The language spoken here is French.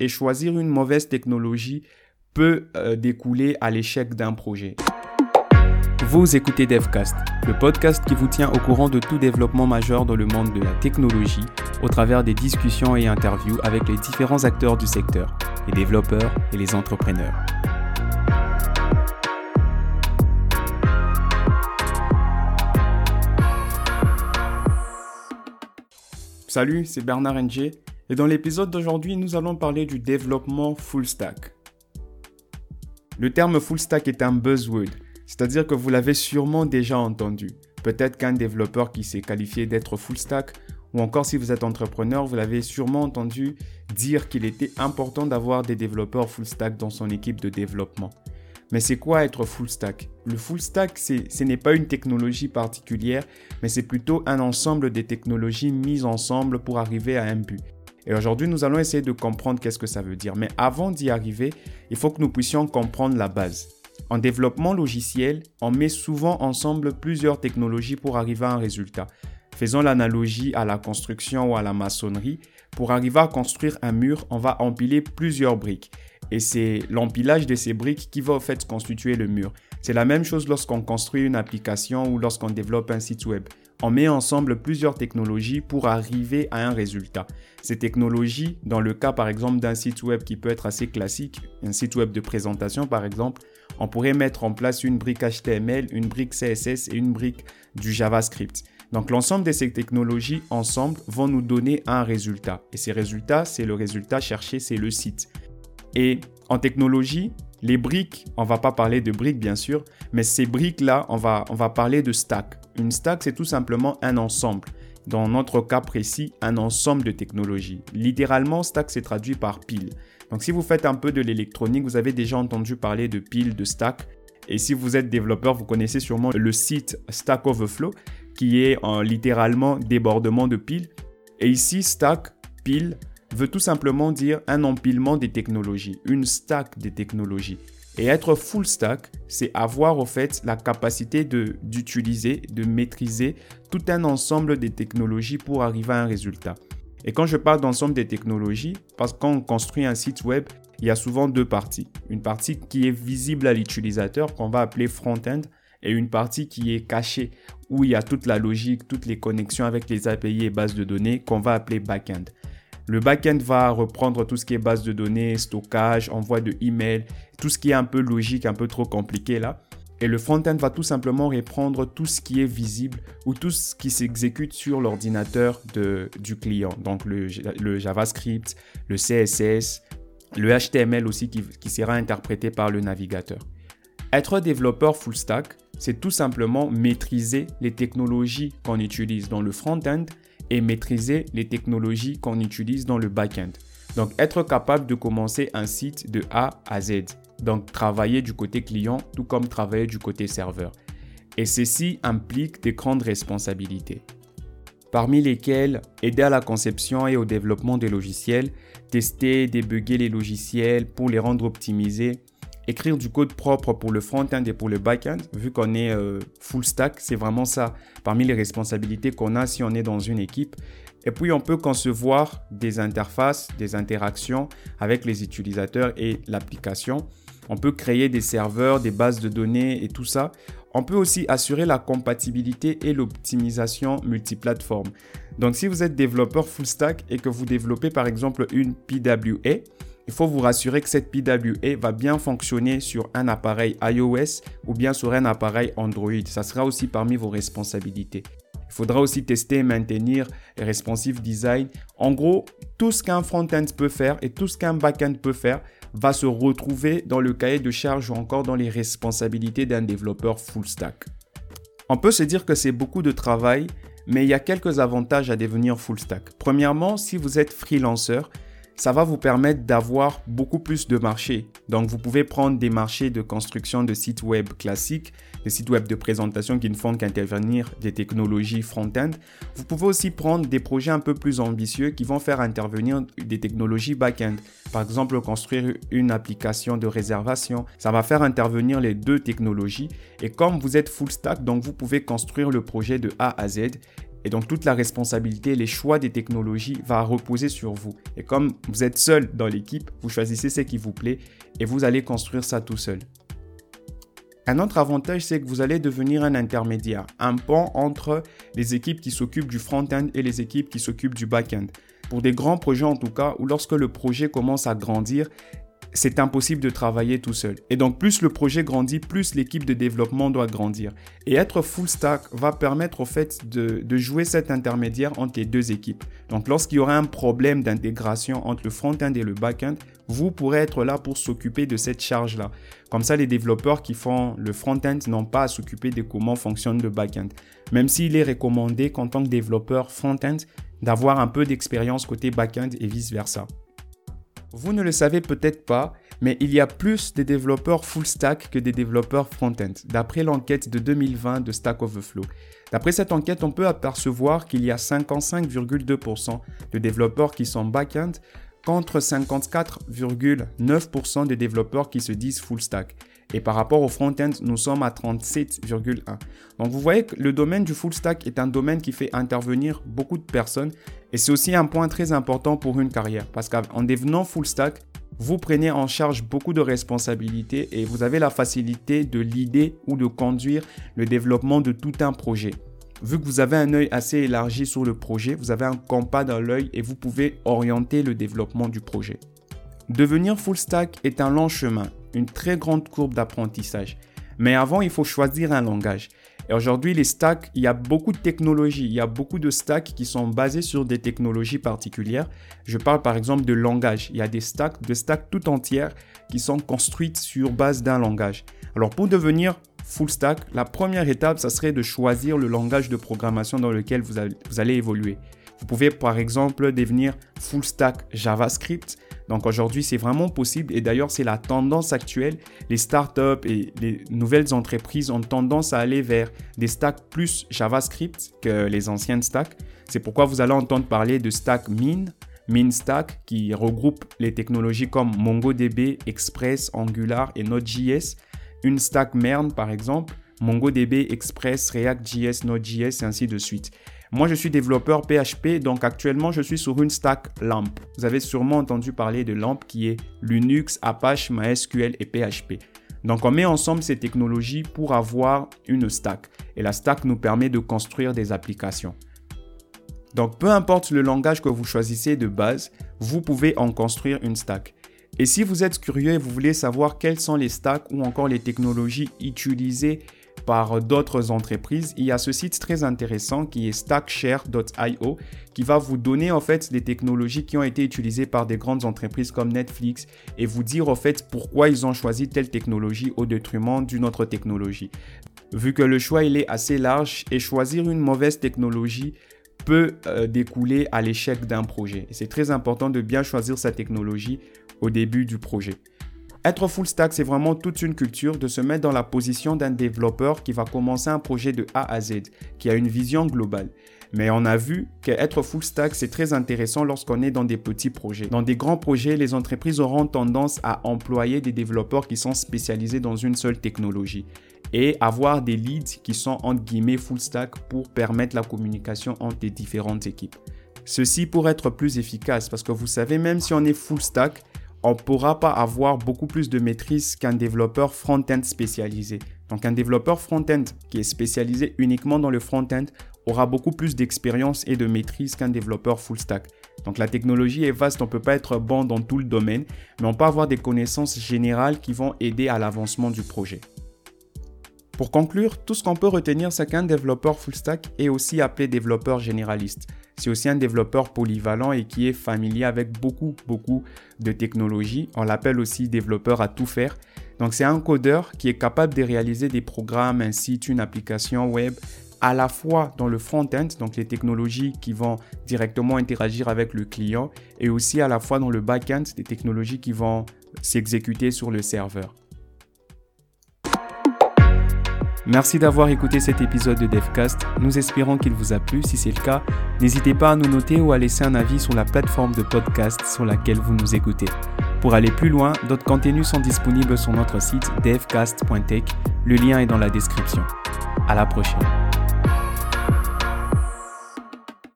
et choisir une mauvaise technologie peut euh, découler à l'échec d'un projet. Vous écoutez DevCast, le podcast qui vous tient au courant de tout développement majeur dans le monde de la technologie au travers des discussions et interviews avec les différents acteurs du secteur, les développeurs et les entrepreneurs. Salut, c'est Bernard NG et dans l'épisode d'aujourd'hui, nous allons parler du développement full stack. Le terme full stack est un buzzword, c'est-à-dire que vous l'avez sûrement déjà entendu. Peut-être qu'un développeur qui s'est qualifié d'être full stack, ou encore si vous êtes entrepreneur, vous l'avez sûrement entendu dire qu'il était important d'avoir des développeurs full stack dans son équipe de développement. Mais c'est quoi être full stack? Le full stack, ce n'est pas une technologie particulière, mais c'est plutôt un ensemble de technologies mises ensemble pour arriver à un but. Et aujourd'hui, nous allons essayer de comprendre qu'est-ce que ça veut dire. Mais avant d'y arriver, il faut que nous puissions comprendre la base. En développement logiciel, on met souvent ensemble plusieurs technologies pour arriver à un résultat. Faisons l'analogie à la construction ou à la maçonnerie. Pour arriver à construire un mur, on va empiler plusieurs briques. Et c'est l'empilage de ces briques qui va au fait constituer le mur. C'est la même chose lorsqu'on construit une application ou lorsqu'on développe un site web. On met ensemble plusieurs technologies pour arriver à un résultat. Ces technologies, dans le cas par exemple d'un site web qui peut être assez classique, un site web de présentation par exemple, on pourrait mettre en place une brique HTML, une brique CSS et une brique du JavaScript. Donc l'ensemble de ces technologies ensemble vont nous donner un résultat. Et ces résultats, c'est le résultat cherché, c'est le site. Et en technologie, les briques, on va pas parler de briques bien sûr, mais ces briques-là, on va, on va parler de stack. Une stack, c'est tout simplement un ensemble. Dans notre cas précis, un ensemble de technologies. Littéralement, stack s'est traduit par pile. Donc si vous faites un peu de l'électronique, vous avez déjà entendu parler de pile, de stack. Et si vous êtes développeur, vous connaissez sûrement le site Stack Overflow, qui est en littéralement débordement de piles. Et ici, stack, pile, veut tout simplement dire un empilement des technologies, une stack des technologies. Et être full stack, c'est avoir au fait la capacité d'utiliser, de maîtriser tout un ensemble des technologies pour arriver à un résultat. Et quand je parle d'ensemble des technologies, parce qu'on construit un site web, il y a souvent deux parties. Une partie qui est visible à l'utilisateur, qu'on va appeler front-end, et une partie qui est cachée, où il y a toute la logique, toutes les connexions avec les API et bases de données, qu'on va appeler back-end. Le back-end va reprendre tout ce qui est base de données, stockage, envoi de email, tout ce qui est un peu logique, un peu trop compliqué là. Et le front-end va tout simplement reprendre tout ce qui est visible ou tout ce qui s'exécute sur l'ordinateur du client. Donc le, JavaScript, le CSS, le HTML aussi qui, qui sera interprété par le navigateur. Être développeur full stack, c'est tout simplement maîtriser les technologies qu'on utilise dans le front-end et maîtriser les technologies qu'on utilise dans le back-end. Donc être capable de commencer un site de A à Z. Donc travailler du côté client tout comme travailler du côté serveur. Et ceci implique des grandes responsabilités. Parmi lesquelles aider à la conception et au développement des logiciels, tester, débugger les logiciels pour les rendre optimisés, écrire du code propre pour le front-end et pour le back-end, vu qu'on est euh, full stack, c'est vraiment ça parmi les responsabilités qu'on a si on est dans une équipe. Et puis on peut concevoir des interfaces, des interactions avec les utilisateurs et l'application. On peut créer des serveurs, des bases de données et tout ça. On peut aussi assurer la compatibilité et l'optimisation multiplateforme. Donc si vous êtes développeur full stack et que vous développez par exemple une PWA, il faut vous rassurer que cette PWA va bien fonctionner sur un appareil iOS ou bien sur un appareil Android. Ça sera aussi parmi vos responsabilités. Il faudra aussi tester et maintenir responsive design. En gros, tout ce qu'un front-end peut faire et tout ce qu'un back-end peut faire va se retrouver dans le cahier de charge ou encore dans les responsabilités d'un développeur full stack. On peut se dire que c'est beaucoup de travail, mais il y a quelques avantages à devenir full stack. Premièrement, si vous êtes freelanceur, ça va vous permettre d'avoir beaucoup plus de marchés. Donc vous pouvez prendre des marchés de construction de sites web classiques, des sites web de présentation qui ne font qu'intervenir des technologies front-end. Vous pouvez aussi prendre des projets un peu plus ambitieux qui vont faire intervenir des technologies back-end. Par exemple, construire une application de réservation. Ça va faire intervenir les deux technologies. Et comme vous êtes full stack, donc vous pouvez construire le projet de A à Z Et donc toute la responsabilité, les choix des technologies va reposer sur vous. Et comme vous êtes seul dans l'équipe, vous choisissez ce qui vous plaît et vous allez construire ça tout seul. Un autre avantage, c'est que vous allez devenir un intermédiaire, un pont entre les équipes qui s'occupent du front-end et les équipes qui s'occupent du back-end. Pour des grands projets en tout cas, ou lorsque le projet commence à grandir, c'est impossible de travailler tout seul. Et donc plus le projet grandit, plus l'équipe de développement doit grandir. Et être full stack va permettre au fait de, jouer cet intermédiaire entre les deux équipes. Donc lorsqu'il y aura un problème d'intégration entre le front-end et le back-end, vous pourrez être là pour s'occuper de cette charge-là. Comme ça, les développeurs qui font le front-end n'ont pas à s'occuper de comment fonctionne le back-end. Même s'il est recommandé qu'en tant que développeur front-end, d'avoir un peu d'expérience côté back-end et vice-versa. Vous ne le savez peut-être pas, mais il y a plus de développeurs full stack que des développeurs front-end, d'après l'enquête de 2020 de Stack Overflow. D'après cette enquête, on peut apercevoir qu'il y a 55,2% de développeurs qui sont back-end contre 54,9% de développeurs qui se disent full stack. Et par rapport au front-end, nous sommes à 37,1. Donc vous voyez que le domaine du full stack est un domaine qui fait intervenir beaucoup de personnes et c'est aussi un point très important pour une carrière parce qu'en devenant full stack, vous prenez en charge beaucoup de responsabilités et vous avez la facilité de l'idée ou de conduire le développement de tout un projet. Vu que vous avez un œil assez élargi sur le projet, vous avez un compas dans l'œil et vous pouvez orienter le développement du projet. Devenir full stack est un long chemin, une très grande courbe d'apprentissage. Mais avant, il faut choisir un langage. Et aujourd'hui, les stacks, il y a beaucoup de technologies. Il y a beaucoup de stacks qui sont basés sur des technologies particulières. Je parle par exemple de langage. Il y a des stacks, de stacks tout entières qui sont construites sur base d'un langage. Alors pour devenir full stack, la première étape, ça serait de choisir le langage de programmation dans lequel vous allez évoluer. Vous pouvez par exemple devenir full stack JavaScript. Donc aujourd'hui, c'est vraiment possible et d'ailleurs, c'est la tendance actuelle. Les startups et les nouvelles entreprises ont tendance à aller vers des stacks plus JavaScript que les anciennes stacks. C'est pourquoi vous allez entendre parler de stack Min, MinStack qui regroupe les technologies comme MongoDB, Express, Angular et Node.js. Une stack MERN par exemple, MongoDB, Express, React.js, Node.js et ainsi de suite. Moi, je suis développeur PHP, donc actuellement, je suis sur une stack LAMP. Vous avez sûrement entendu parler de LAMP qui est Linux, Apache, MySQL et PHP. Donc, on met ensemble ces technologies pour avoir une stack. Et la stack nous permet de construire des applications. Donc, peu importe le langage que vous choisissez de base, vous pouvez en construire une stack. Et si vous êtes curieux et vous voulez savoir quelles sont les stacks ou encore les technologies utilisées par d'autres entreprises, il y a ce site très intéressant qui est stackshare.io qui va vous donner en fait des technologies qui ont été utilisées par des grandes entreprises comme Netflix et vous dire en fait pourquoi ils ont choisi telle technologie au détriment d'une autre technologie. Vu que le choix il est assez large et choisir une mauvaise technologie peut euh, découler à l'échec d'un projet. C'est très important de bien choisir sa technologie au début du projet. Être full stack, c'est vraiment toute une culture de se mettre dans la position d'un développeur qui va commencer un projet de A à Z, qui a une vision globale. Mais on a vu qu'être full stack, c'est très intéressant lorsqu'on est dans des petits projets. Dans des grands projets, les entreprises auront tendance à employer des développeurs qui sont spécialisés dans une seule technologie et avoir des leads qui sont entre guillemets full stack pour permettre la communication entre les différentes équipes. Ceci pour être plus efficace parce que vous savez, même si on est full stack, on ne pourra pas avoir beaucoup plus de maîtrise qu'un développeur front-end spécialisé. Donc un développeur front-end qui est spécialisé uniquement dans le front-end aura beaucoup plus d'expérience et de maîtrise qu'un développeur full stack. Donc la technologie est vaste, on ne peut pas être bon dans tout le domaine, mais on peut avoir des connaissances générales qui vont aider à l'avancement du projet. Pour conclure, tout ce qu'on peut retenir, c'est qu'un développeur full stack est aussi appelé développeur généraliste. C'est aussi un développeur polyvalent et qui est familier avec beaucoup, beaucoup de technologies. On l'appelle aussi développeur à tout faire. Donc c'est un codeur qui est capable de réaliser des programmes, un site, une application web, à la fois dans le front-end, donc les technologies qui vont directement interagir avec le client, et aussi à la fois dans le back-end, des technologies qui vont s'exécuter sur le serveur. Merci d'avoir écouté cet épisode de DevCast. Nous espérons qu'il vous a plu. Si c'est le cas, n'hésitez pas à nous noter ou à laisser un avis sur la plateforme de podcast sur laquelle vous nous écoutez. Pour aller plus loin, d'autres contenus sont disponibles sur notre site devcast.tech. Le lien est dans la description. À la prochaine.